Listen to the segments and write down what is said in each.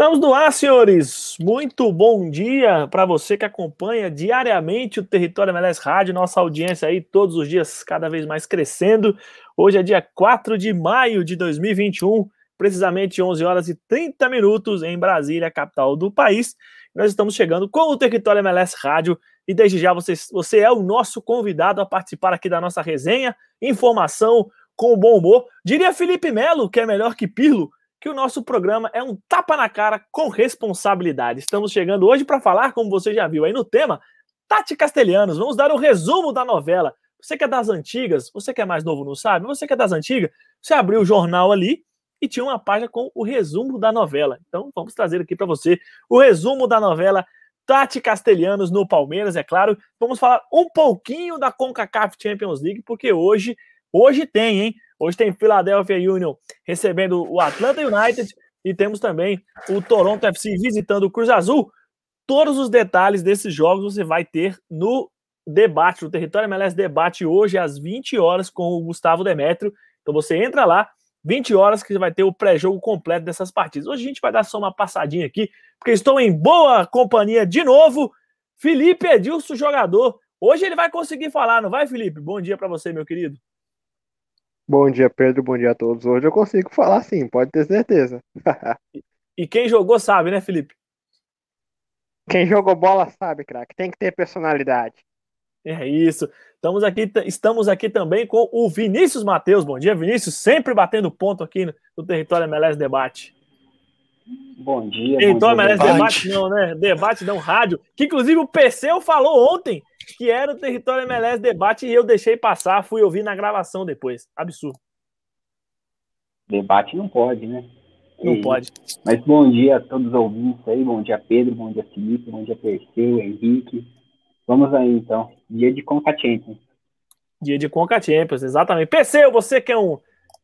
Estamos no ar, senhores. Muito bom dia para você que acompanha diariamente o Território MLS Rádio, nossa audiência aí todos os dias cada vez mais crescendo. Hoje é dia 4 de maio de 2021, precisamente 11 horas e 30 minutos em Brasília, capital do país. Nós estamos chegando com o Território MLS Rádio e desde já você, você é o nosso convidado a participar aqui da nossa resenha, informação com bom humor. Diria Felipe Melo, que é melhor que Pirlo, que o nosso programa é um tapa na cara com responsabilidade. Estamos chegando hoje para falar, como você já viu aí no tema, Tati Castelhanos. Vamos dar um resumo da novela. Você que é das antigas, você que é mais novo não sabe, você que é das antigas, você abriu o jornal ali e tinha uma página com o resumo da novela. Então vamos trazer aqui para você o resumo da novela Tati Castelhanos no Palmeiras, é claro. Vamos falar um pouquinho da CONCACAF Champions League, porque hoje, hoje tem, hein? Hoje tem Philadelphia Union recebendo o Atlanta United e temos também o Toronto FC visitando o Cruz Azul. Todos os detalhes desses jogos você vai ter no debate, no Território MLS Debate, hoje às 20 horas com o Gustavo Demetrio. Então você entra lá, 20 horas que você vai ter o pré-jogo completo dessas partidas. Hoje a gente vai dar só uma passadinha aqui, porque estou em boa companhia de novo. Felipe Edilson, jogador. Hoje ele vai conseguir falar, não vai, Felipe? Bom dia para você, meu querido. Bom dia, Pedro. Bom dia a todos. Hoje eu consigo falar sim, pode ter certeza. e quem jogou sabe, né, Felipe? Quem jogou bola sabe, craque. Tem que ter personalidade. É isso. Estamos aqui, estamos aqui também com o Vinícius Matheus. Bom dia, Vinícius. Sempre batendo ponto aqui no, no Território MLS Debate. Bom dia. Bom MLS Debate não, né? Debate não, rádio. Que inclusive o PC falou ontem que era o Território MLS Debate e eu deixei passar, fui ouvir na gravação depois. Absurdo. Debate não pode, né? Não e, pode. Mas bom dia a todos os ouvintes aí, bom dia Pedro, bom dia Felipe, bom dia Perseu, Henrique. Vamos aí então, dia de Conca Champions. Dia de Conca Champions, exatamente. Perseu, você que é um,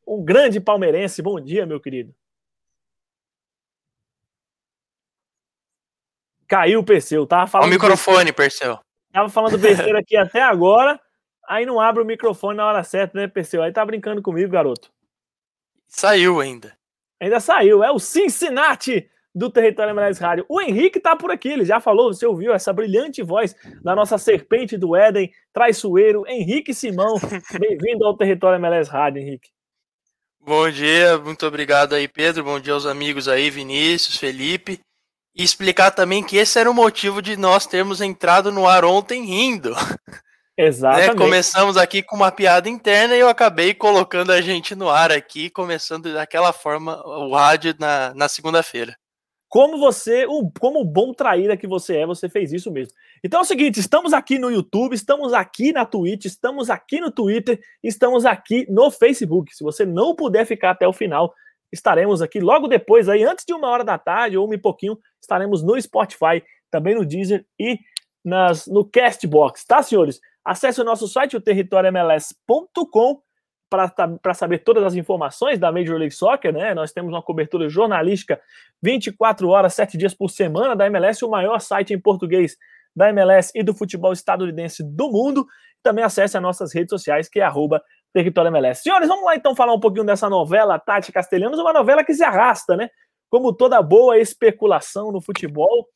um grande palmeirense, bom dia, meu querido. Caiu o Perseu, tá? Falando o microfone, Perseu. Tava falando besteira aqui até agora, aí não abre o microfone na hora certa, né, Perseu? Aí tá brincando comigo, garoto. Saiu ainda. Ainda saiu. É o Cincinnati do Território MLS Rádio. O Henrique tá por aqui, ele já falou, você ouviu essa brilhante voz da nossa serpente do Éden, traiçoeiro, Henrique Simão. Bem-vindo ao Território MLS Rádio, Henrique. Bom dia, muito obrigado aí, Pedro. Bom dia aos amigos aí, Vinícius, Felipe. E explicar também que esse era o motivo de nós termos entrado no ar ontem rindo. Exatamente. Né? Começamos aqui com uma piada interna e eu acabei colocando a gente no ar aqui, começando daquela forma o rádio na, na segunda-feira. Como você, como bom traíra que você é, você fez isso mesmo. Então é o seguinte, estamos aqui no YouTube, estamos aqui na Twitch, estamos aqui no Twitter, estamos aqui no Facebook. Se você não puder ficar até o final, estaremos aqui logo depois, aí antes de uma hora da tarde ou um pouquinho, estaremos no Spotify, também no Deezer e nas, no Castbox, tá, senhores? Acesse o nosso site, o territoriomls.com, para saber todas as informações da Major League Soccer, né? Nós temos uma cobertura jornalística 24 horas, 7 dias por semana da MLS, o maior site em português da MLS e do futebol estadunidense do mundo. Também acesse as nossas redes sociais, que é arroba Território MLS. Senhores, vamos lá então falar um pouquinho dessa novela Tati Castelhanos, uma novela que se arrasta, né? Como toda boa especulação no futebol,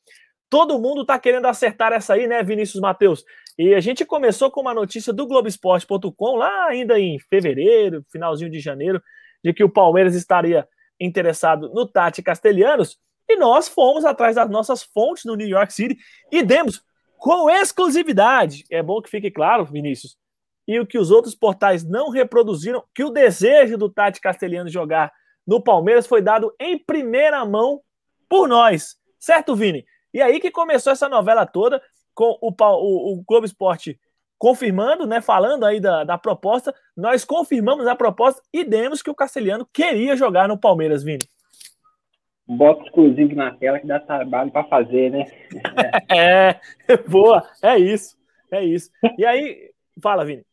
todo mundo tá querendo acertar essa aí, né, Vinícius Matheus? E a gente começou com uma notícia do Globoesporte.com lá ainda em fevereiro, finalzinho de janeiro, de que o Palmeiras estaria interessado no Tati Castelhanos, e nós fomos atrás das nossas fontes no New York City e demos com exclusividade. É bom que fique claro, Vinícius, e o que os outros portais não reproduziram, que o desejo do Tati Castelhano jogar no Palmeiras foi dado em primeira mão por nós, certo, Vini? E aí que começou essa novela toda, com o, o, o Globo Esporte confirmando, né, falando aí da, da proposta, nós confirmamos a proposta e demos que o Castelhano queria jogar no Palmeiras, Vini. Bota exclusivo na tela que dá trabalho para fazer, né? é, boa, é isso, é isso. E aí, fala, Vini.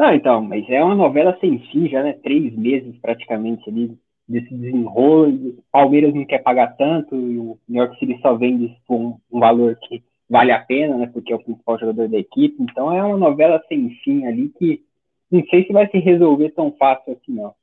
Não, então, mas é uma novela sem fim já, né? Três meses praticamente ali desse desenrolo. Palmeiras não quer pagar tanto e o New York City só vende por um, valor que vale a pena, né? Porque é o principal jogador da equipe. Então é uma novela sem fim ali que não sei se vai se resolver tão fácil assim, não.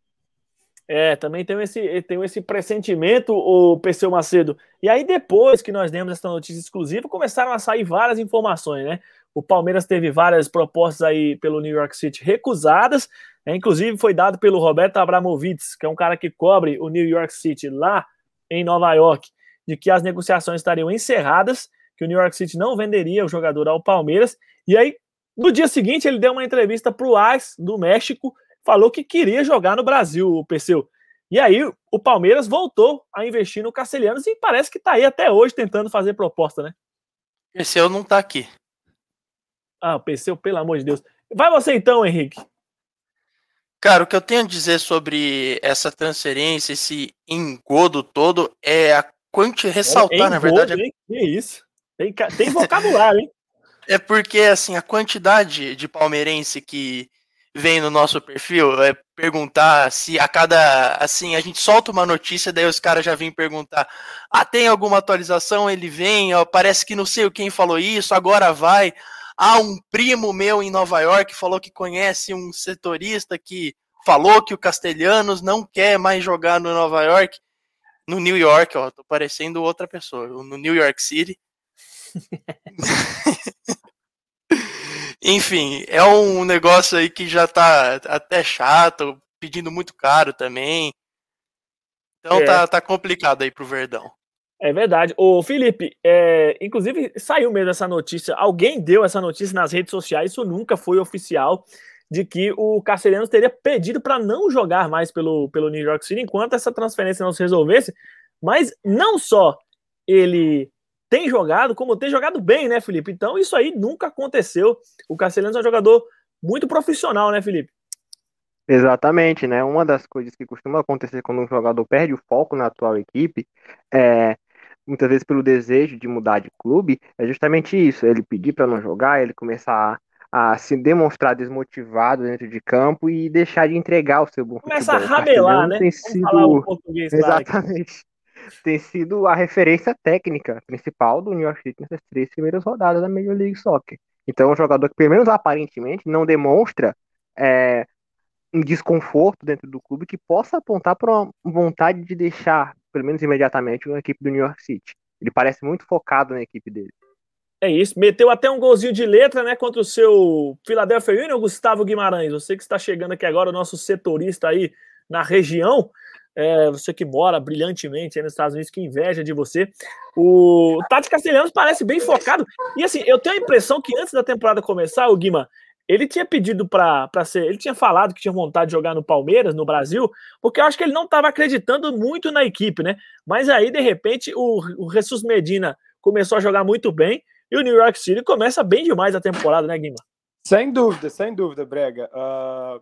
É, também tem esse, tem esse pressentimento, o Perseu Macedo. E aí, depois que nós demos essa notícia exclusiva, começaram a sair várias informações, né? O Palmeiras teve várias propostas aí pelo New York City recusadas, né? inclusive foi dado pelo Roberto Abramovitz, que é um cara que cobre o New York City lá em Nova York, de que as negociações estariam encerradas, que o New York City não venderia o jogador ao Palmeiras. E aí, no dia seguinte, ele deu uma entrevista para o AS do México, falou que queria jogar no Brasil, o Perseu. E aí, o Palmeiras voltou a investir no Castelhanos e parece que está aí até hoje tentando fazer proposta, né? Perseu não está aqui. Ah, o Perseu, pelo amor de Deus. Vai você então, Henrique. Cara, o que eu tenho a dizer sobre essa transferência, esse engodo todo, é a quanti ressaltar, na verdade. Hein? Que isso? Tem, tem vocabulário, hein? É porque, assim, a quantidade de palmeirense que vem no nosso perfil é perguntar se a cada. Assim, a gente solta uma notícia, daí os caras já vêm perguntar: ah, tem alguma atualização? Ele vem, ó, parece que não sei quem falou isso, agora vai. Ah, um primo meu em Nova York falou que conhece um setorista que falou que o Castelhanos não quer mais jogar no Nova York. No New York, ó, tô parecendo outra pessoa. No New York City. Enfim, é um negócio aí que já tá até chato, pedindo muito caro também. Então é. tá, tá complicado aí pro Verdão. É verdade. O Felipe, é, inclusive saiu mesmo essa notícia. Alguém deu essa notícia nas redes sociais, isso nunca foi oficial, de que o Castelhanos teria pedido para não jogar mais pelo, pelo New York City enquanto essa transferência não se resolvesse. Mas não só ele tem jogado, como tem jogado bem, né, Felipe? Então isso aí nunca aconteceu. O Castelhanos é um jogador muito profissional, né, Felipe? Exatamente, né? Uma das coisas que costuma acontecer quando um jogador perde o foco na atual equipe é muitas vezes pelo desejo de mudar de clube, é justamente isso, ele pedir para não jogar, ele começar a, a, se demonstrar desmotivado dentro de campo e deixar de entregar o seu bom Começa futebol. a rabelar, né? Tem sido... Exatamente tem sido a referência técnica principal do New York City nessas três primeiras rodadas da Major League Soccer. Então, é um jogador que, pelo menos aparentemente, não demonstra é, um desconforto dentro do clube que possa apontar para uma vontade de deixar, pelo menos imediatamente, uma equipe do New York City. Ele parece muito focado na equipe dele. É isso, meteu até um golzinho de letra, né, contra o seu Philadelphia Union, Gustavo Guimarães. Você que está chegando aqui agora, o nosso setorista aí na região, é, você que mora brilhantemente nos Estados Unidos, que inveja de você. O Tati Castelhanos parece bem focado. E assim, eu tenho a impressão que antes da temporada começar, o Guima, ele tinha pedido para ser. Ele tinha falado que tinha vontade de jogar no Palmeiras, no Brasil, porque eu acho que ele não estava acreditando muito na equipe, né? Mas aí, de repente, o, o Jesus Medina começou a jogar muito bem e o New York City começa bem demais a temporada, né, Guima? Sem dúvida, sem dúvida, Brega. Uh,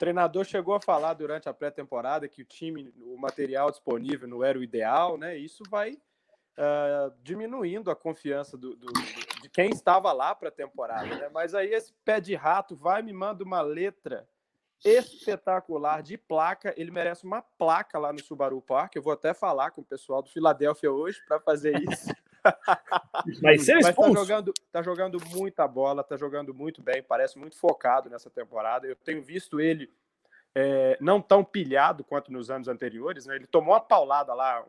treinador chegou a falar durante a pré-temporada que o time, o material disponível não era o ideal, né? Isso vai uh, diminuindo a confiança do, do, de quem estava lá para a temporada, né? Mas aí esse pé de rato vai me manda uma letra espetacular de placa. Ele merece uma placa lá no Subaru Park. Eu vou até falar com o pessoal do Filadélfia hoje para fazer isso. Mas ser Mas tá jogando, tá jogando muita bola, tá jogando muito bem, parece muito focado nessa temporada. Eu tenho visto ele é, não tão pilhado quanto nos anos anteriores. Né? Ele tomou uma paulada lá,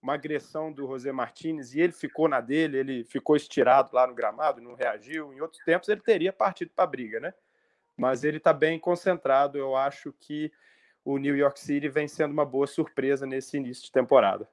uma agressão do José Martinez, e ele ficou na dele, ele ficou estirado lá no gramado, não reagiu. Em outros tempos ele teria partido para a briga, né? Mas ele está bem concentrado. Eu acho que o New York City vem sendo uma boa surpresa nesse início de temporada.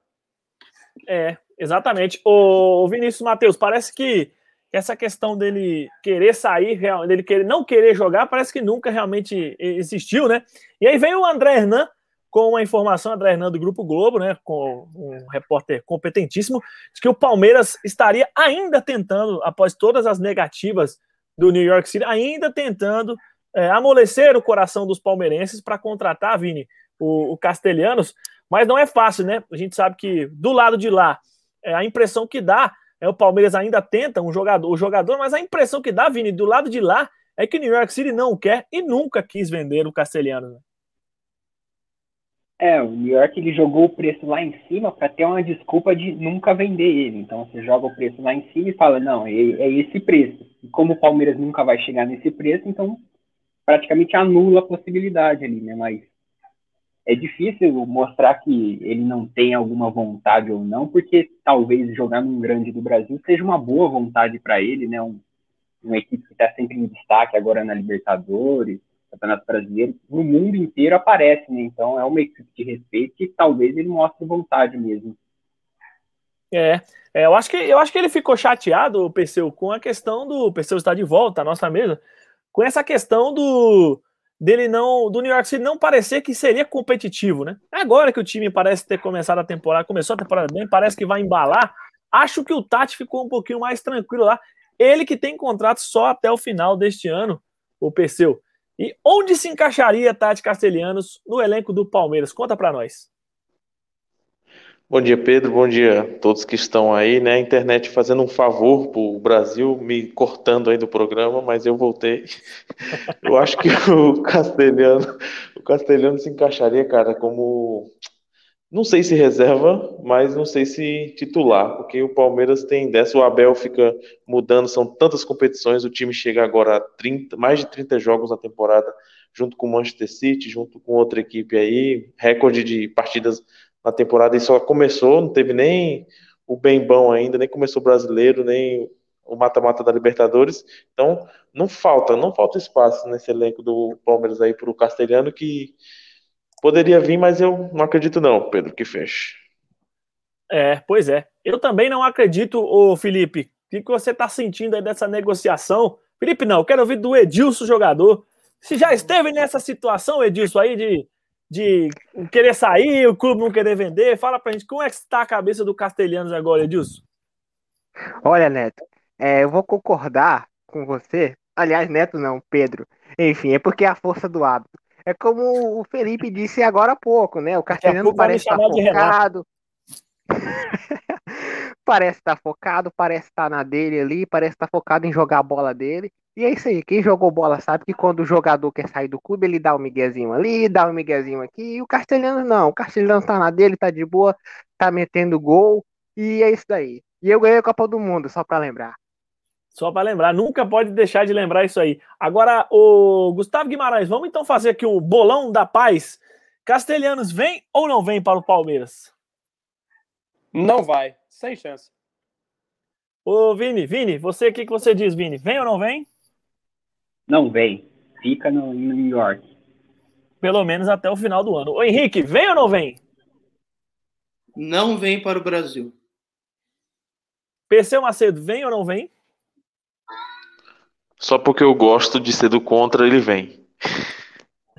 É, exatamente. O Vinícius Matheus, parece que essa questão dele querer sair, dele querer, não querer jogar, parece que nunca realmente existiu, né? E aí vem o André Hernan com uma informação, André Hernan do Grupo Globo, né? Com um repórter competentíssimo, de que o Palmeiras estaria ainda tentando, após todas as negativas do New York City, ainda tentando é, amolecer o coração dos palmeirenses para contratar, Vini, o, o Castelhanos, mas não é fácil, né? A gente sabe que do lado de lá, é, a impressão que dá é o Palmeiras ainda tenta um jogador, o jogador, mas a impressão que dá, Vini, do lado de lá, é que o New York City não quer e nunca quis vender o Castelhanos. Né? É, o New York ele jogou o preço lá em cima para ter uma desculpa de nunca vender ele. Então você joga o preço lá em cima e fala, não, é, é esse preço. E como o Palmeiras nunca vai chegar nesse preço, então praticamente anula a possibilidade ali, né? Mas é difícil mostrar que ele não tem alguma vontade ou não, porque talvez jogar num grande do Brasil seja uma boa vontade para ele, né? Um, uma equipe que está sempre em destaque agora na Libertadores, Campeonato Brasileiro, no mundo inteiro aparece, né? Então é uma equipe de respeito que talvez ele mostre vontade mesmo. É, é, eu acho que eu acho que ele ficou chateado, o Perseu, com a questão do o Perseu de volta à nossa mesa, com essa questão do dele não do New York City não parecer que seria competitivo, né? Agora que o time parece ter começado a temporada, começou a temporada bem, parece que vai embalar. Acho que o Tati ficou um pouquinho mais tranquilo lá. Ele que tem contrato só até o final deste ano, o Perseu. E onde se encaixaria Tati Castelhanos no elenco do Palmeiras? Conta para nós. Bom dia, Pedro. Bom dia a todos que estão aí, né? A internet fazendo um favor para o Brasil, me cortando aí do programa, mas eu voltei. Eu acho que o Castelhano, o Castelhano se encaixaria, cara, como não sei se reserva, mas não sei se titular, porque o Palmeiras tem dessa, o Abel fica mudando, são tantas competições, o time chega agora a 30, mais de 30 jogos na temporada, junto com o Manchester City, junto com outra equipe aí, recorde de partidas na temporada e só começou, não teve nem o bem bom ainda, nem começou o brasileiro, nem o mata-mata da Libertadores. Então, não falta, não falta espaço nesse elenco do Palmeiras aí para o Castelhano que poderia vir, mas eu não acredito não, Pedro, que feche. É, pois é. Eu também não acredito, ô Felipe. O que você está sentindo aí dessa negociação? Felipe, não, eu quero ouvir do Edilson, jogador. Se já esteve nessa situação, Edilson, aí de de querer sair, o clube não querer vender. Fala pra gente como é que está a cabeça do Castelhanos agora, Edilson. Olha, Neto, é, eu vou concordar com você. Aliás, Neto não, Pedro. Enfim, é porque é a força do hábito. É como o Felipe disse agora há pouco, né? O Castelhanos parece estar focado. parece estar focado, parece estar na dele ali, parece estar focado em jogar a bola dele. E é isso aí, quem jogou bola sabe que quando o jogador quer sair do clube, ele dá um miguezinho ali, dá um miguezinho aqui, e o Castelhano não, o Castelhano tá na dele, tá de boa, tá metendo gol, e é isso daí. E eu ganhei a Copa do Mundo, só para lembrar. Só para lembrar, nunca pode deixar de lembrar isso aí. Agora, o Gustavo Guimarães, vamos então fazer aqui um bolão da paz. Castelhanos vem ou não vem para o Palmeiras? Não vai, sem chance. Ô, Vini, Vini, você, o que, que você diz, Vini? Vem ou não vem? Não vem. Fica no, em New York. Pelo menos até o final do ano. Ô Henrique, vem ou não vem? Não vem para o Brasil. Perseu Macedo, vem ou não vem? Só porque eu gosto de ser do contra, ele vem.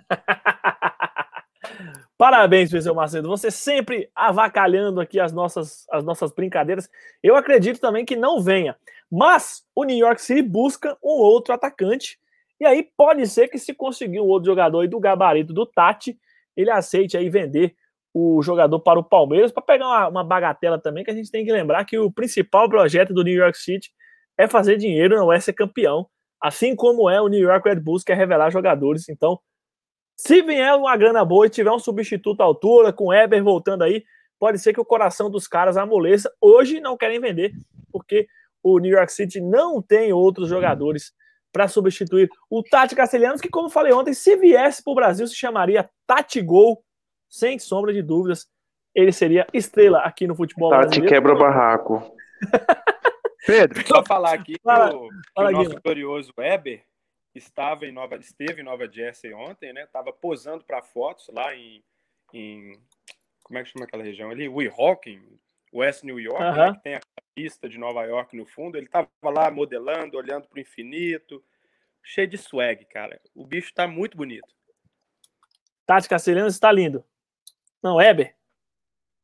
Parabéns, Perseu Macedo. Você sempre avacalhando aqui as nossas, as nossas brincadeiras. Eu acredito também que não venha. Mas o New York City busca um outro atacante e aí pode ser que se conseguir um outro jogador aí do gabarito do Tati, ele aceite aí vender o jogador para o Palmeiras, para pegar uma, uma, bagatela também, que a gente tem que lembrar que o principal projeto do New York City é fazer dinheiro, não é ser campeão, assim como é o New York Red Bulls, que é revelar jogadores. Então, se vier uma grana boa e tiver um substituto à altura, com o Eber voltando aí, pode ser que o coração dos caras amoleça. Hoje não querem vender, porque o New York City não tem outros jogadores para substituir o Tati Castelhanos, que, como falei ontem, se viesse para o Brasil, se chamaria Tati Gol, sem sombra de dúvidas. Ele seria estrela aqui no futebol Tati brasileiro. quebra barraco. Pedro, só falar aqui fala, que, o, fala, que o nosso glorioso Weber estava em Nova, esteve em Nova Jersey ontem, né? Estava posando para fotos lá em, em, como é que chama aquela região ali? Weehawken, West New York, uh -huh. né, que tem a pista de Nova York no fundo. Ele estava lá modelando, olhando para o infinito, cheio de swag, cara. O bicho está muito bonito. Tati Castelhanos está lindo. Não, Eber?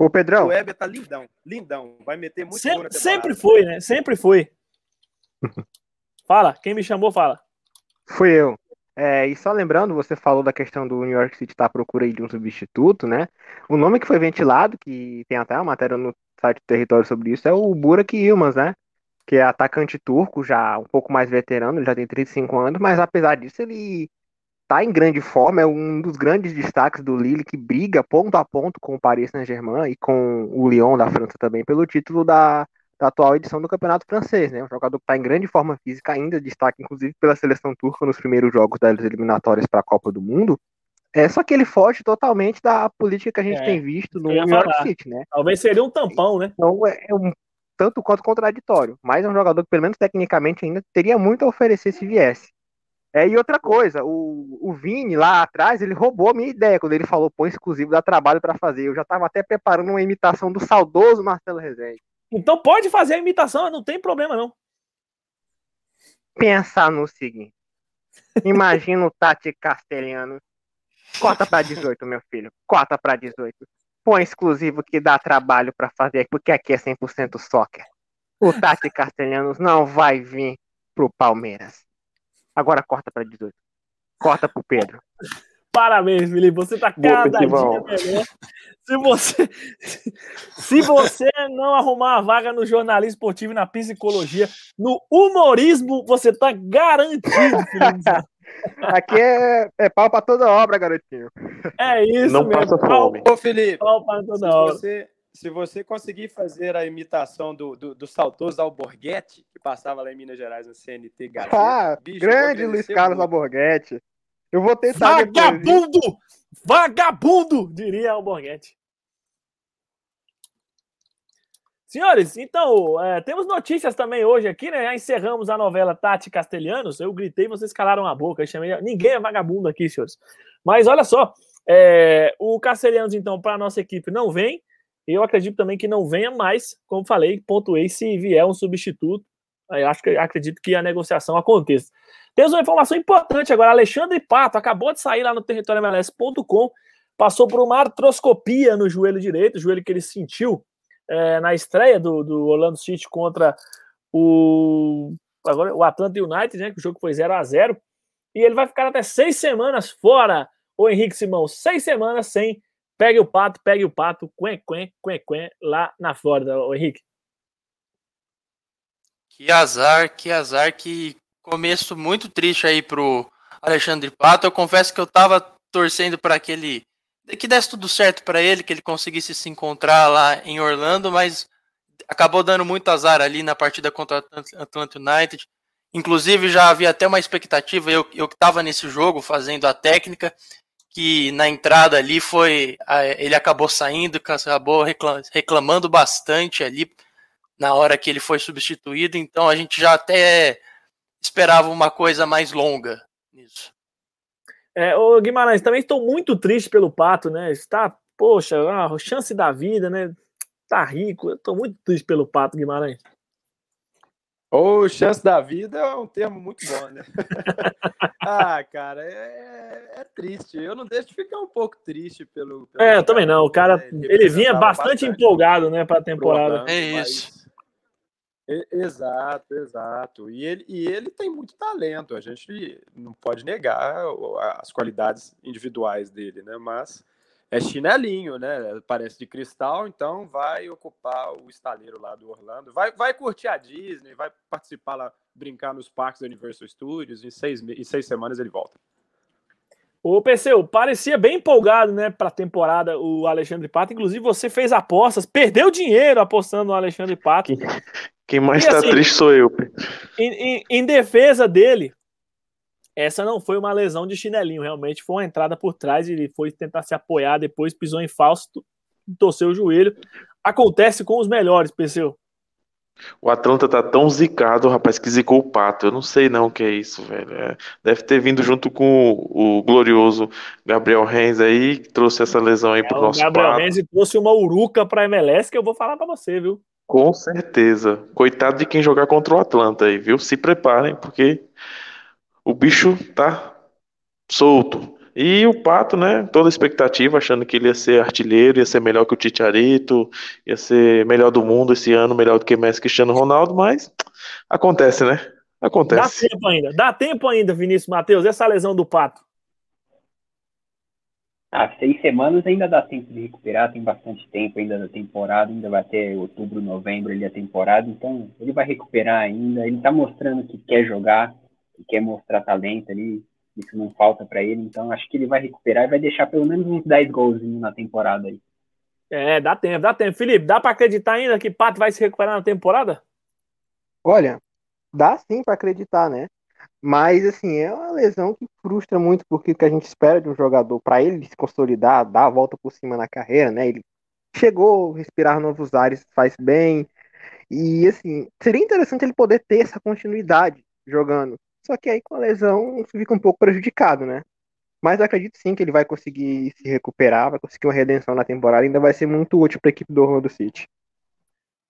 O Pedrão. O Eber tá lindão, lindão. Vai meter muito Sempre, sempre foi, né? Sempre foi. fala, quem me chamou, fala. Fui eu. É, e só lembrando, você falou da questão do New York City estar tá à procura de um substituto, né? O nome que foi ventilado, que tem até uma matéria no site do Território sobre isso, é o Burak Yilmaz, né? Que é atacante turco, já um pouco mais veterano, ele já tem 35 anos, mas apesar disso, ele tá em grande forma, é um dos grandes destaques do Lille, que briga ponto a ponto com o Paris Saint-Germain e com o Lyon da França também pelo título da, da atual edição do Campeonato Francês, né? Um jogador que está em grande forma física ainda, destaque inclusive pela seleção turca nos primeiros jogos das eliminatórias para a Copa do Mundo. É só que ele foge totalmente da política que a gente é, tem visto no New York City, né? Talvez seria um tampão, né? Então é, é um tanto quanto contraditório. Mas é um jogador que, pelo menos tecnicamente, ainda teria muito a oferecer se viesse. É, e outra coisa, o, o Vini lá atrás, ele roubou a minha ideia quando ele falou põe exclusivo, dá trabalho para fazer. Eu já estava até preparando uma imitação do saudoso Marcelo Rezende. Então pode fazer a imitação, não tem problema não. Pensar no seguinte. Imagina o Tati Castelhano. Corta para 18, meu filho. Corta para 18. Põe exclusivo que dá trabalho para fazer, porque aqui é 100% soccer. O Tati Castelhanos não vai vir pro Palmeiras. Agora corta para 18. Corta pro Pedro. Parabéns, Felipe. Você tá cada dia melhor. Se você, se você não arrumar a vaga no jornalismo esportivo, na psicologia, no humorismo, você tá garantido, Felipe. Aqui é, é pau para toda obra, garotinho. É isso não mesmo. Passa fome. Ô, Felipe, pau para toda se obra. Você, se você conseguir fazer a imitação do, do, do saudoso Alborguete, que passava lá em Minas Gerais no CNT Gazeta, ah, bicho, grande Luiz Carlos muito. Alborguete. Eu vou tentar. Vagabundo! Vagabundo! Diria Alborguete. Senhores, então, é, temos notícias também hoje aqui, né? Já encerramos a novela Tati Castelhanos. Eu gritei, vocês calaram a boca. Eu chamei... Ninguém é vagabundo aqui, senhores. Mas olha só, é, o Castelhanos, então, para a nossa equipe não vem. Eu acredito também que não venha mais, como falei, pontuei se vier um substituto. Eu acho que acredito que a negociação aconteça. Temos uma informação importante agora. Alexandre Pato acabou de sair lá no território MLS.com, passou por uma artroscopia no joelho direito, joelho que ele sentiu é, na estreia do, do Orlando City contra o, agora, o Atlanta United, né? Que o jogo foi 0 a 0 E ele vai ficar até seis semanas fora, o Henrique Simão. Seis semanas sem pegue o pato, pegue o pato, quen, quen, quen, quen, lá na Flórida, Henrique. Que azar, que azar, que começo muito triste aí pro Alexandre Pato. Eu confesso que eu tava torcendo para aquele que desse tudo certo para ele, que ele conseguisse se encontrar lá em Orlando, mas acabou dando muito azar ali na partida contra o Atlanta United. Inclusive, já havia até uma expectativa, eu, eu que estava nesse jogo fazendo a técnica, que na entrada ali foi. Ele acabou saindo, acabou reclamando bastante ali na hora que ele foi substituído, então a gente já até esperava uma coisa mais longa nisso. É, ô Guimarães, também estou muito triste pelo Pato, né? Está, poxa, a chance da vida, né? Tá rico. Eu estou muito triste pelo Pato, Guimarães. Ou chance da vida é um termo muito bom, né? ah, cara, é, é, triste. Eu não deixo de ficar um pouco triste pelo. pelo é, eu também não. O cara, né? ele, ele vinha bastante, bastante empolgado, né, para a temporada. É isso. Exato, exato. E ele, e ele tem muito talento, a gente não pode negar as qualidades individuais dele, né? Mas é chinelinho, né? Parece de cristal, então vai ocupar o estaleiro lá do Orlando. Vai, vai curtir a Disney, vai participar lá, brincar nos parques da Universal Studios. Em seis, em seis semanas ele volta. O Perseu, parecia bem empolgado, né, para a temporada o Alexandre Pato. Inclusive, você fez apostas, perdeu dinheiro apostando no Alexandre Pato. Quem mais está assim, triste sou eu. Em, em, em, defesa dele, essa não foi uma lesão de chinelinho, realmente foi uma entrada por trás. Ele foi tentar se apoiar, depois pisou em falso, torceu o joelho. Acontece com os melhores, Perseu. O Atlanta tá tão zicado, rapaz, que zicou o pato. Eu não sei não o que é isso, velho. É, deve ter vindo junto com o, o glorioso Gabriel Renz aí, que trouxe essa lesão aí pro é, nosso Gabriel pato. Renz trouxe uma uruca pra MLS que eu vou falar para você, viu? Com certeza. Coitado de quem jogar contra o Atlanta aí, viu? Se preparem, porque o bicho tá solto. E o Pato, né? Toda expectativa, achando que ele ia ser artilheiro, ia ser melhor que o Titiarito, ia ser melhor do mundo esse ano, melhor do que Messi Cristiano Ronaldo, mas acontece, né? Acontece. Dá tempo ainda, dá tempo ainda, Vinícius Matheus, essa lesão do Pato. Ah, seis semanas ainda dá tempo de recuperar, tem bastante tempo ainda da temporada, ainda vai até outubro, novembro ali a temporada, então ele vai recuperar ainda, ele tá mostrando que quer jogar, que quer mostrar talento ali, isso não falta para ele, então acho que ele vai recuperar e vai deixar pelo menos uns 10 gols na temporada aí. É, dá tempo, dá tempo. Felipe, dá para acreditar ainda que Pato vai se recuperar na temporada? Olha, dá sim para acreditar, né? Mas, assim, é uma lesão que frustra muito, porque o que a gente espera de um jogador, para ele se consolidar, dar a volta por cima na carreira, né? Ele chegou, respirar novos ares faz bem. E, assim, seria interessante ele poder ter essa continuidade jogando. Só que aí com a lesão fica um pouco prejudicado, né? Mas acredito sim que ele vai conseguir se recuperar, vai conseguir uma redenção na temporada, ainda vai ser muito útil para a equipe do Orlando City.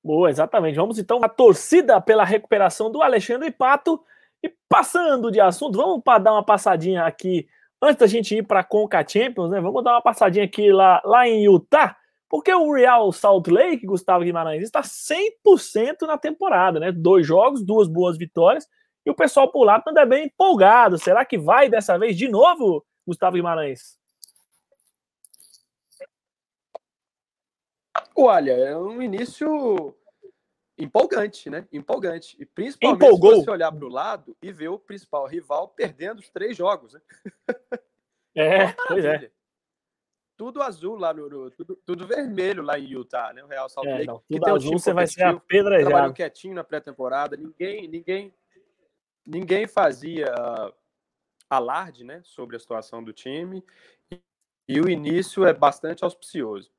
Boa, exatamente. Vamos então à torcida pela recuperação do Alexandre Pato. E passando de assunto, vamos dar uma passadinha aqui antes da gente ir para a Conca Champions, né? Vamos dar uma passadinha aqui lá, lá em Utah, porque o Real Salt Lake, Gustavo Guimarães, está 100% na temporada, né? Dois jogos, duas boas vitórias, e o pessoal por lá também bem empolgado. Será que vai dessa vez de novo, Gustavo Guimarães? Olha, é um início empolgante, né? Empolgante. E principalmente Empolgou. se você olhar para o lado e ver o principal rival perdendo os três jogos, né? É, pois é. Tudo azul lá no, no- tudo, tudo vermelho lá em Utah, né? O Real Salt É, Lake. não, que tudo um azul time você vai ser competitivo, apedrejado. trabalhou quietinho na pré-temporada, ninguém, ninguém, ninguém fazia alarde, né, sobre a situação do time. E, o início é bastante auspicioso.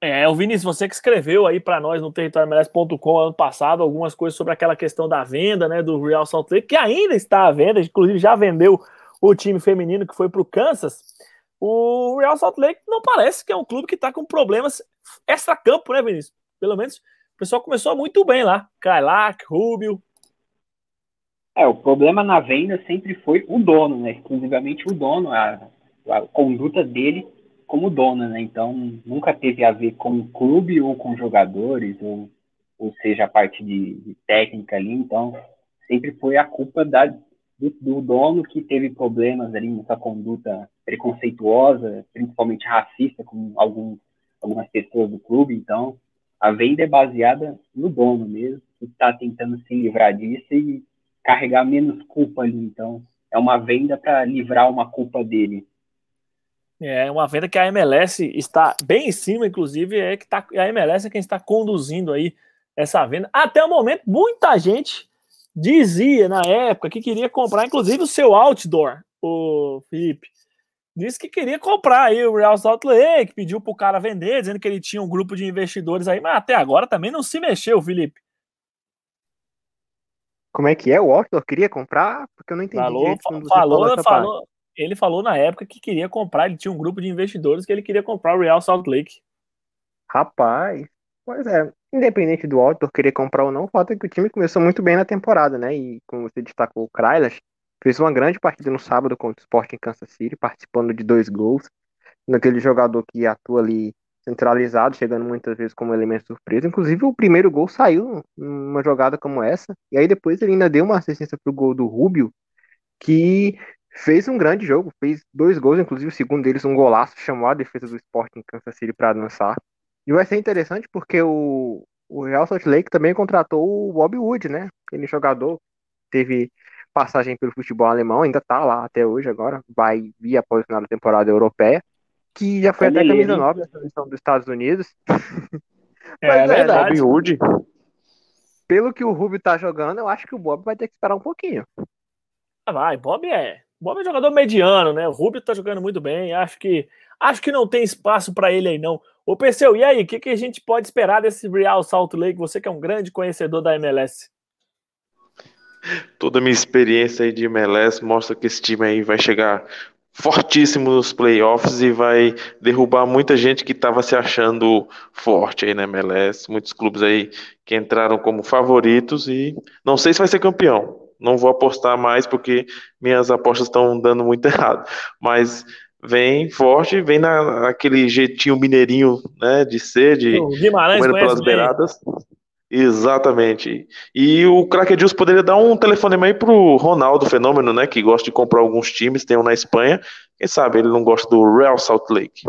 É, o Vinícius, você que escreveu aí para nós no territoriomeles.com ano passado algumas coisas sobre aquela questão da venda, né, do Real Salt Lake, que ainda está à venda, inclusive já vendeu o time feminino que foi para o Kansas. O Real Salt Lake não parece que é um clube que está com problemas extra-campo, né, Vinícius? Pelo menos o pessoal começou muito bem lá. Kailak, Rubio. É, o problema na venda sempre foi o dono, né? Exclusivamente o dono, a, a conduta dele como dono, né? Então nunca teve a ver com o clube ou com jogadores, ou, ou seja, a parte de, de técnica ali. Então sempre foi a culpa da, do, do dono que teve problemas ali nessa conduta preconceituosa, principalmente racista com algum, algumas pessoas do clube. Então a venda é baseada no dono mesmo, que está tentando se livrar disso e carregar menos culpa ali. Então, é uma venda para livrar uma culpa dele. É uma venda que a MLS está bem em cima, inclusive, é que tá, a MLS é quem está conduzindo aí essa venda. Até o momento, muita gente dizia na época que queria comprar, inclusive, o seu outdoor, o Felipe. Disse que queria comprar aí o Real Salt Lake, pediu pro cara vender, dizendo que ele tinha um grupo de investidores aí, mas até agora também não se mexeu, Felipe. Como é que é? O Outdoor queria comprar? Porque eu não entendi. Falou, direito falou, parte. falou, ele falou na época que queria comprar, ele tinha um grupo de investidores que ele queria comprar o Real Salt Lake. Rapaz, pois é. Independente do Outdoor querer comprar ou não, o fato é que o time começou muito bem na temporada, né? E como você destacou, o Krailas fez uma grande partida no sábado contra o Sport em Kansas City, participando de dois gols. Naquele jogador que atua ali centralizado, chegando muitas vezes como elemento surpresa. Inclusive, o primeiro gol saiu numa jogada como essa. E aí depois ele ainda deu uma assistência pro gol do Rubio, que fez um grande jogo, fez dois gols, inclusive o segundo deles um golaço, chamou a defesa do Sport em Kansas City para dançar. E vai ser interessante porque o, o Real Salt Lake também contratou o Bob Wood, né? Aquele jogador teve passagem pelo futebol alemão, ainda tá lá até hoje agora, vai vir após o final da temporada europeia, que já foi Olha até camisa nova da seleção dos Estados Unidos. É, Mas é, verdade. Robin Hood. Pelo que o Rubio tá jogando, eu acho que o Bob vai ter que esperar um pouquinho. Ah, Vai, Bob é. Bob é jogador mediano, né? O Rubio tá jogando muito bem. Acho que acho que não tem espaço para ele aí, não. Ô, Perseu, e aí? O que, que a gente pode esperar desse Real Salt Lake? Você que é um grande conhecedor da MLS. Toda a minha experiência aí de MLS mostra que esse time aí vai chegar fortíssimo nos playoffs e vai derrubar muita gente que estava se achando forte aí na MLS. Muitos clubes aí que entraram como favoritos e não sei se vai ser campeão. Não vou apostar mais porque minhas apostas estão dando muito errado. Mas vem forte, vem na, naquele jeitinho mineirinho, né, de ser, de Guimarães pelas bem. Exatamente. E o Crack Edilson poderia dar um telefonema aí pro Ronaldo Fenômeno, né? Que gosta de comprar alguns times, tem um na Espanha. Quem sabe ele não gosta do Real Salt Lake.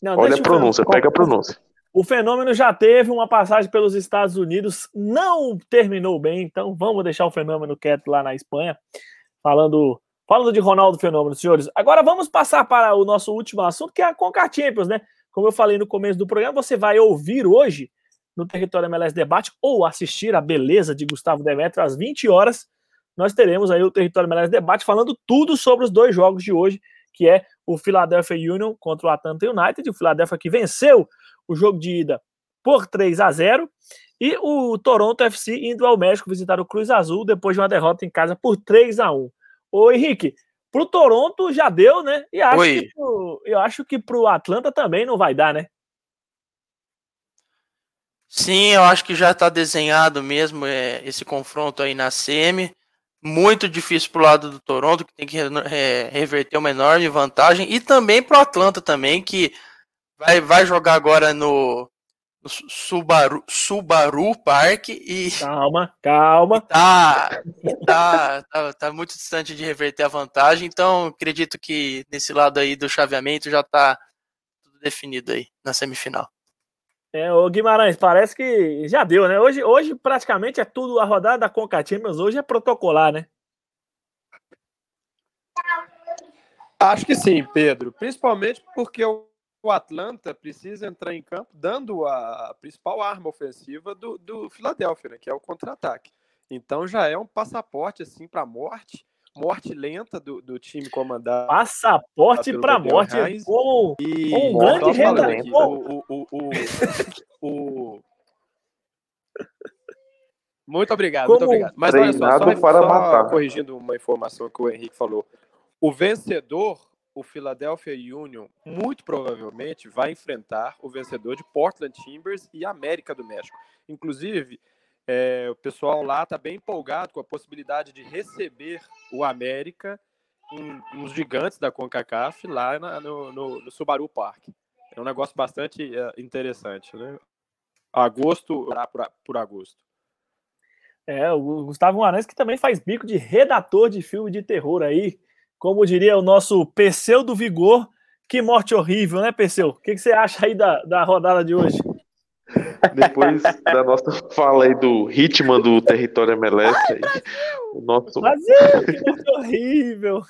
Não, Olha a pronúncia, pega a pronúncia. O fenômeno já teve uma passagem pelos Estados Unidos, não terminou bem, então vamos deixar o fenômeno quieto lá na Espanha. Falando, falando de Ronaldo Fenômeno, senhores. Agora vamos passar para o nosso último assunto, que é a Conca Champions, né? Como eu falei no começo do programa, você vai ouvir hoje no Território MLS Debate ou assistir a beleza de Gustavo Demetrio às 20 horas nós teremos aí o Território MLS Debate falando tudo sobre os dois jogos de hoje, que é o Philadelphia Union contra o Atlanta United, o Philadelphia que venceu o jogo de ida por 3 a 0 e o Toronto FC indo ao México visitar o Cruz Azul depois de uma derrota em casa por 3 a 1 Ô Henrique, pro Toronto já deu, né? E acho que pro, eu acho que pro Atlanta também não vai dar, né? Sim, eu acho que já está desenhado mesmo é, esse confronto aí na semi. Muito difícil para o lado do Toronto, que tem que é, reverter uma enorme vantagem. E também para o Atlanta também, que vai, vai jogar agora no, no Subaru, Subaru Park e. Calma, calma. Tá, tá, tá, tá, muito distante de reverter a vantagem, então acredito que nesse lado aí do chaveamento já tá tudo definido aí na semifinal. É, o Guimarães, parece que já deu, né? Hoje, hoje praticamente é tudo a rodada da Conca Champions, hoje é protocolar, né? Acho que sim, Pedro. Principalmente porque o Atlanta precisa entrar em campo dando a principal arma ofensiva do, do Philadelphia, né? Que é o contra-ataque. Então já é um passaporte assim para a morte morte lenta do, do time comandado. Passaporte para morte. Com, e, com um grande redator. O, o, o, o, Muito obrigado, Como muito obrigado. Mas olha só, só, para só matar. corrigindo uma informação que o Henrique falou. O vencedor, o Philadelphia Union, muito provavelmente vai enfrentar o vencedor de Portland Timbers e América do México. Inclusive, é, o pessoal lá está bem empolgado com a possibilidade de receber o América em, nos gigantes da CONCACAF lá na, no, no, no, Subaru Park. É um negócio bastante uh, interessante, né? Agosto, por, por agosto. É, o Gustavo Guimarães que também faz bico de redator de filme de terror aí, como diria o nosso Perseu do Vigor. Que morte horrível, né, Perseu? O que, que você acha aí da, da rodada de hoje? Depois da nossa fala aí do Hitman do território MLS, aí, o nosso. Brasil, horrível!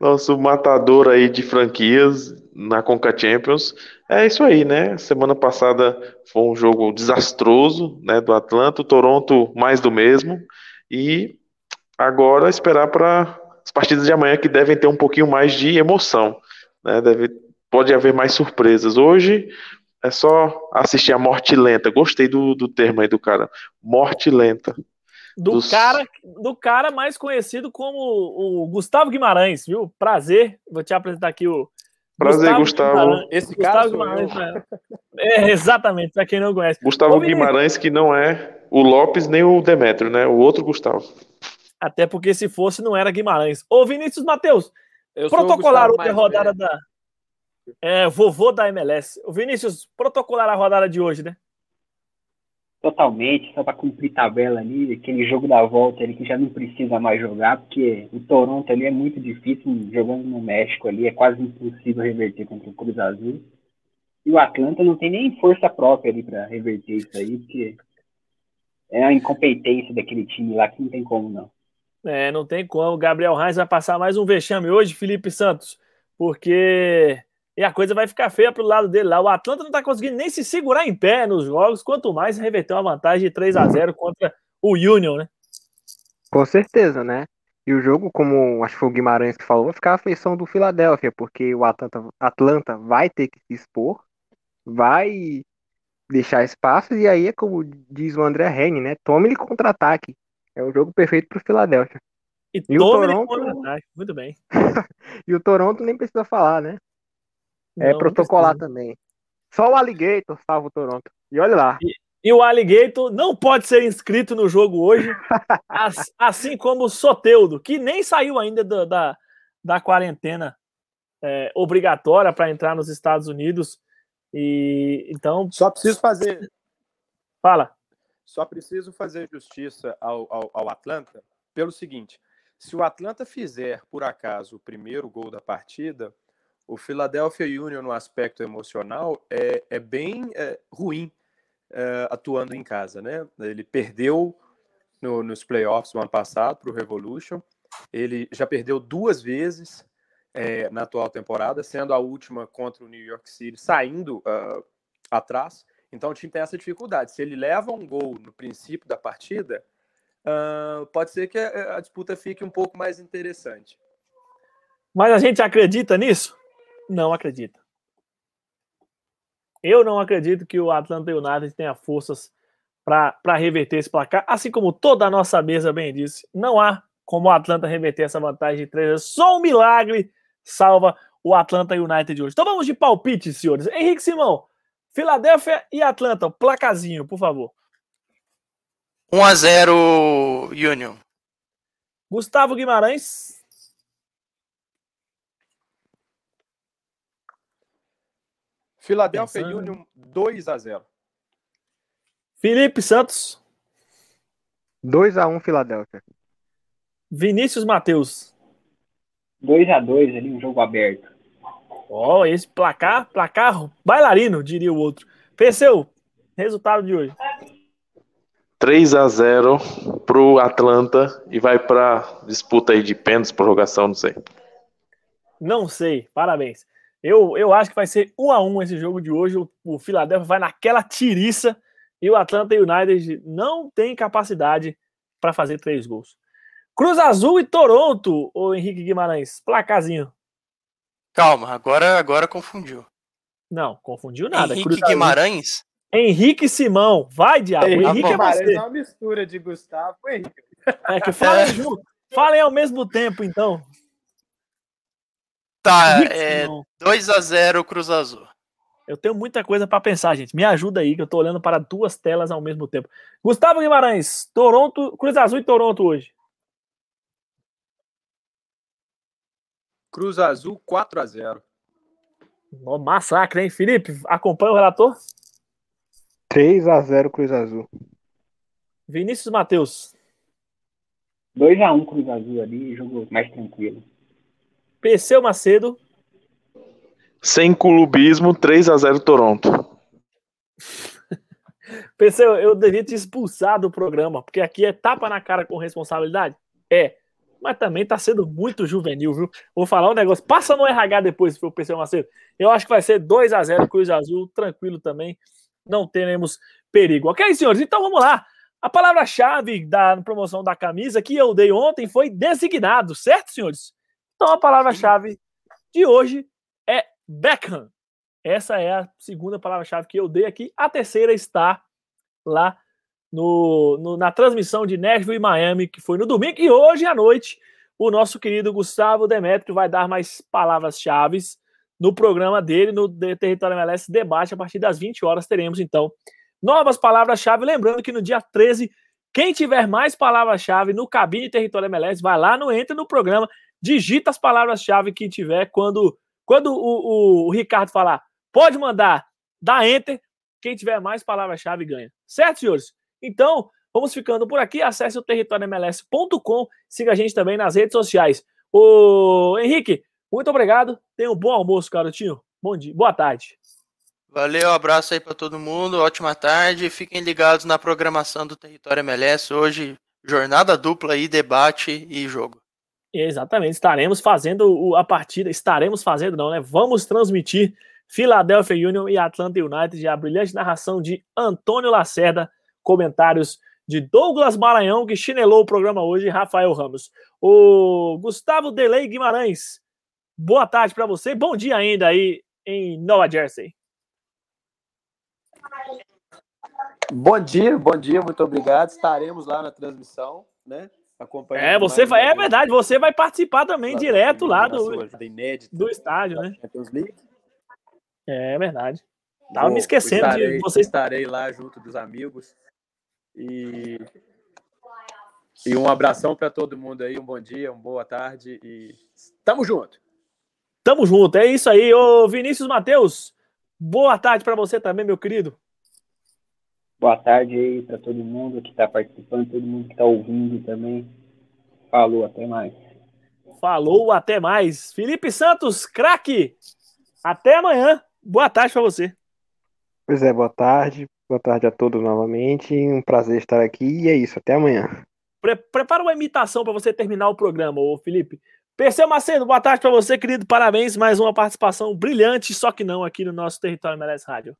Nosso matador aí de franquias na Conca Champions. É isso aí, né? Semana passada foi um jogo desastroso, né? Do Atlanta, o Toronto mais do mesmo. E agora esperar para as partidas de amanhã que devem ter um pouquinho mais de emoção, né? Deve, pode haver mais surpresas. Hoje é só assistir a morte lenta. Gostei do, do termo aí do cara. Morte lenta. Do, dos... cara, do cara mais conhecido como o Gustavo Guimarães, viu? Prazer. Vou te apresentar aqui o. Prazer, Gustavo. Gustavo. Esse Gustavo Guimarães. Né? É, exatamente, para quem não conhece. Gustavo Ô, Guimarães, que não é o Lopes nem o Demetrio, né? O outro Gustavo. Até porque se fosse, não era Guimarães. Ô, Vinícius Matheus, protocolar outra rodada da. É, vovô da MLS. O Vinícius, protocolar a rodada de hoje, né? Totalmente, só para cumprir tabela ali, aquele jogo da volta ali que já não precisa mais jogar, porque o Toronto ali é muito difícil, jogando no México ali, é quase impossível reverter contra o Cruz Azul. E o Atlanta não tem nem força própria ali para reverter isso aí, porque é a incompetência daquele time lá que não tem como não. É, não tem como. O Gabriel Reis vai passar mais um vexame hoje, Felipe Santos, porque e a coisa vai ficar feia pro lado dele lá. O Atlanta não tá conseguindo nem se segurar em pé nos jogos, quanto mais reverter uma vantagem de 3 a 0 contra o Union, né? Com certeza, né? E o jogo, como acho que foi o Guimarães que falou, vai ficar a feição do Filadélfia, porque o Atlanta, Atlanta vai ter que se expor, vai deixar espaço, e aí é como diz o André Henry, né? Tome ele contra-ataque. É o jogo perfeito pro Filadélfia. E, e o Toronto. Muito bem. e o Toronto nem precisa falar, né? É não, protocolar não também. Só o Alligator salva o Toronto. E olha lá. E, e, o Alligator não pode ser inscrito no jogo hoje, assim como o Soteudo, que nem saiu ainda da, da, da quarentena é, obrigatória para entrar nos Estados Unidos. E então. Só preciso fazer. Fala. Só preciso fazer justiça ao, ao, ao Atlanta pelo seguinte: se o Atlanta fizer, por acaso, o primeiro gol da partida, o Philadelphia Union, no aspecto emocional, é, é bem é, ruim é, atuando em casa. Né? Ele perdeu no, nos playoffs no ano passado para o Revolution, ele já perdeu duas vezes é, na atual temporada, sendo a última contra o New York City, saindo uh, atrás. Então o time tem essa dificuldade. Se ele leva um gol no princípio da partida, uh, pode ser que a, a, disputa fique um pouco mais interessante. Mas a gente acredita nisso? Não acredita. Eu não acredito que o Atlanta United tenha forças para reverter esse placar, assim como toda a nossa mesa bem disse. Não há como o Atlanta reverter essa vantagem de três. Só um milagre salva o Atlanta United hoje. Então vamos de palpite, senhores. Henrique Simão, Filadélfia e Atlanta, placazinho, por favor. 1 a 0 Union. Gustavo Guimarães. Filadélfia Pensando. Union 2 a 0. Felipe Santos. 2 a 1 Filadélfia. Vinícius Matheus. 2 a 2 ali, um jogo aberto. Ó, oh, esse placar, placar bailarino, diria o outro. Perseu, resultado de hoje. 3 a 0 pro Atlanta e vai para disputa aí de pênaltis, prorrogação, não sei. Não sei, parabéns. Eu, eu acho que vai ser 1 a 1 esse jogo de hoje. O, o Philadelphia vai naquela tiriça e o Atlanta United não tem capacidade para fazer três gols. Cruz Azul e Toronto, o Henrique Guimarães, placazinho. Calma, agora, agora confundiu. Não, confundiu nada. Henrique Cruz Guimarães? Henrique Simão, vai, diabo. Henrique, Henrique é você. É uma mistura de Gustavo e Henrique. É que falem junto. Falem ao mesmo tempo, então. Tá, é 2x0 Cruz Azul. Eu tenho muita coisa para pensar, gente. Me ajuda aí, que eu tô olhando para duas telas ao mesmo tempo. Gustavo Guimarães, Toronto, Cruz Azul e Toronto hoje. Cruz Azul 4 a 0. Oh, massacre, hein, Felipe? Acompanha o relator? 3 a 0 Cruz Azul. Vinícius Matheus. 2 a 1 Cruz Azul ali, jogo mais tranquilo. Perseu Macedo. Sem clubismo, 3 a 0 Toronto. Perseu, eu devia te expulsar do programa, porque aqui é tapa na cara com responsabilidade? É mas também tá sendo muito juvenil, viu? Vou falar um negócio. Passa no RH depois, se for o Macedo. Eu acho que vai ser 2 a 0 Cruz Azul, tranquilo também. Não teremos perigo. Ok, senhores? Então vamos lá. A palavra-chave da promoção da camisa que eu dei ontem foi designado, certo, senhores? Então a palavra-chave de hoje é Beckham. Essa é a segunda palavra-chave que eu dei aqui. A terceira está lá no, no, na transmissão de Nashville e Miami, que foi no domingo, e hoje à noite o nosso querido Gustavo Demetrio vai dar mais palavras-chave no programa dele, no Território MLS Debate, a partir das 20 horas teremos então novas palavras-chave, lembrando que no dia 13, quem tiver mais palavras-chave no Cabine Território MLS, vai lá no Entra no programa, digita as palavras-chave que tiver, quando, quando o, o, o Ricardo falar, pode mandar, dá Enter, quem tiver mais palavras-chave ganha. Certo, senhores? Então, vamos ficando por aqui. Acesse o territóriomls.com. Siga a gente também nas redes sociais. O Henrique, muito obrigado. Tenha um bom almoço, garotinho. Bom dia, boa tarde. Valeu, abraço aí para todo mundo. Ótima tarde. Fiquem ligados na programação do Território MLS hoje. Jornada dupla aí, debate e jogo. Exatamente, estaremos fazendo a partida, estaremos fazendo não, né? Vamos transmitir Philadelphia Union e Atlanta United, a brilhante narração de Antônio Lacerda comentários de Douglas Maranhão, que chinelou o programa hoje, Rafael Ramos. O Gustavo Delay Guimarães, boa tarde para você, bom dia ainda aí em Nova Jersey. Bom dia, bom dia, muito obrigado. Estaremos lá na transmissão, né? Acompanhando é, você vai, é verdade, você vai participar também lá direto lá do, do estádio, né? É verdade. Tava Vou, me esquecendo estarei, de vocês. Estarei lá junto dos amigos. E, e um abração para todo mundo aí, um bom dia, uma boa tarde e tamo junto. Tamo junto, é isso aí. Ô Vinícius Matheus, boa tarde para você também, meu querido. Boa tarde aí para todo mundo que está participando, todo mundo que está ouvindo também. Falou, até mais. Falou, até mais. Felipe Santos, craque. Até amanhã. Boa tarde para você. Pois é, boa tarde. Boa tarde a todos novamente. Um prazer estar aqui e é isso. Até amanhã. Pre prepara uma imitação para você terminar o programa, ô Felipe. Perseu Macedo, boa tarde para você, querido. Parabéns, mais uma participação brilhante, só que não aqui no nosso Território Merece Rádio.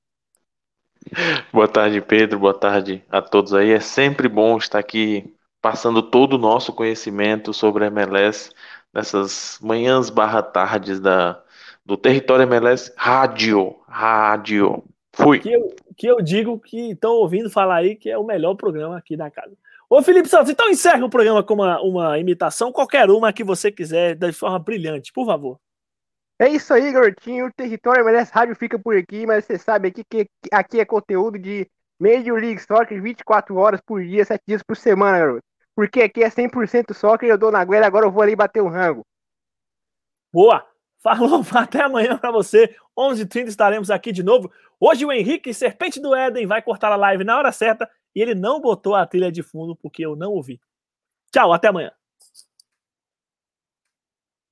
Boa tarde, Pedro. Boa tarde a todos aí. É sempre bom estar aqui passando todo o nosso conhecimento sobre a MLS nessas manhãs barra tardes da, do território MLS Rádio. Rádio. Fui. Que eu, que eu digo que estão ouvindo falar aí que é o melhor programa aqui da casa. Ô Felipe Santos, então encerra o programa com uma, uma imitação, qualquer uma que você quiser, de forma brilhante, por favor. É isso aí, garotinho. O território MLS Rádio fica por aqui, mas você sabe aqui que aqui é conteúdo de Major League Soccer 24 horas por dia, 7 dias por semana, garoto. Porque aqui é 100% soccer eu dou na guerra, agora eu vou ali bater o rango. Boa! Falou, até amanhã para você. 11h30 estaremos aqui de novo. Hoje o Henrique, Serpente do Éden, vai cortar a live na hora certa e ele não botou a trilha de fundo porque eu não ouvi. Tchau, até amanhã.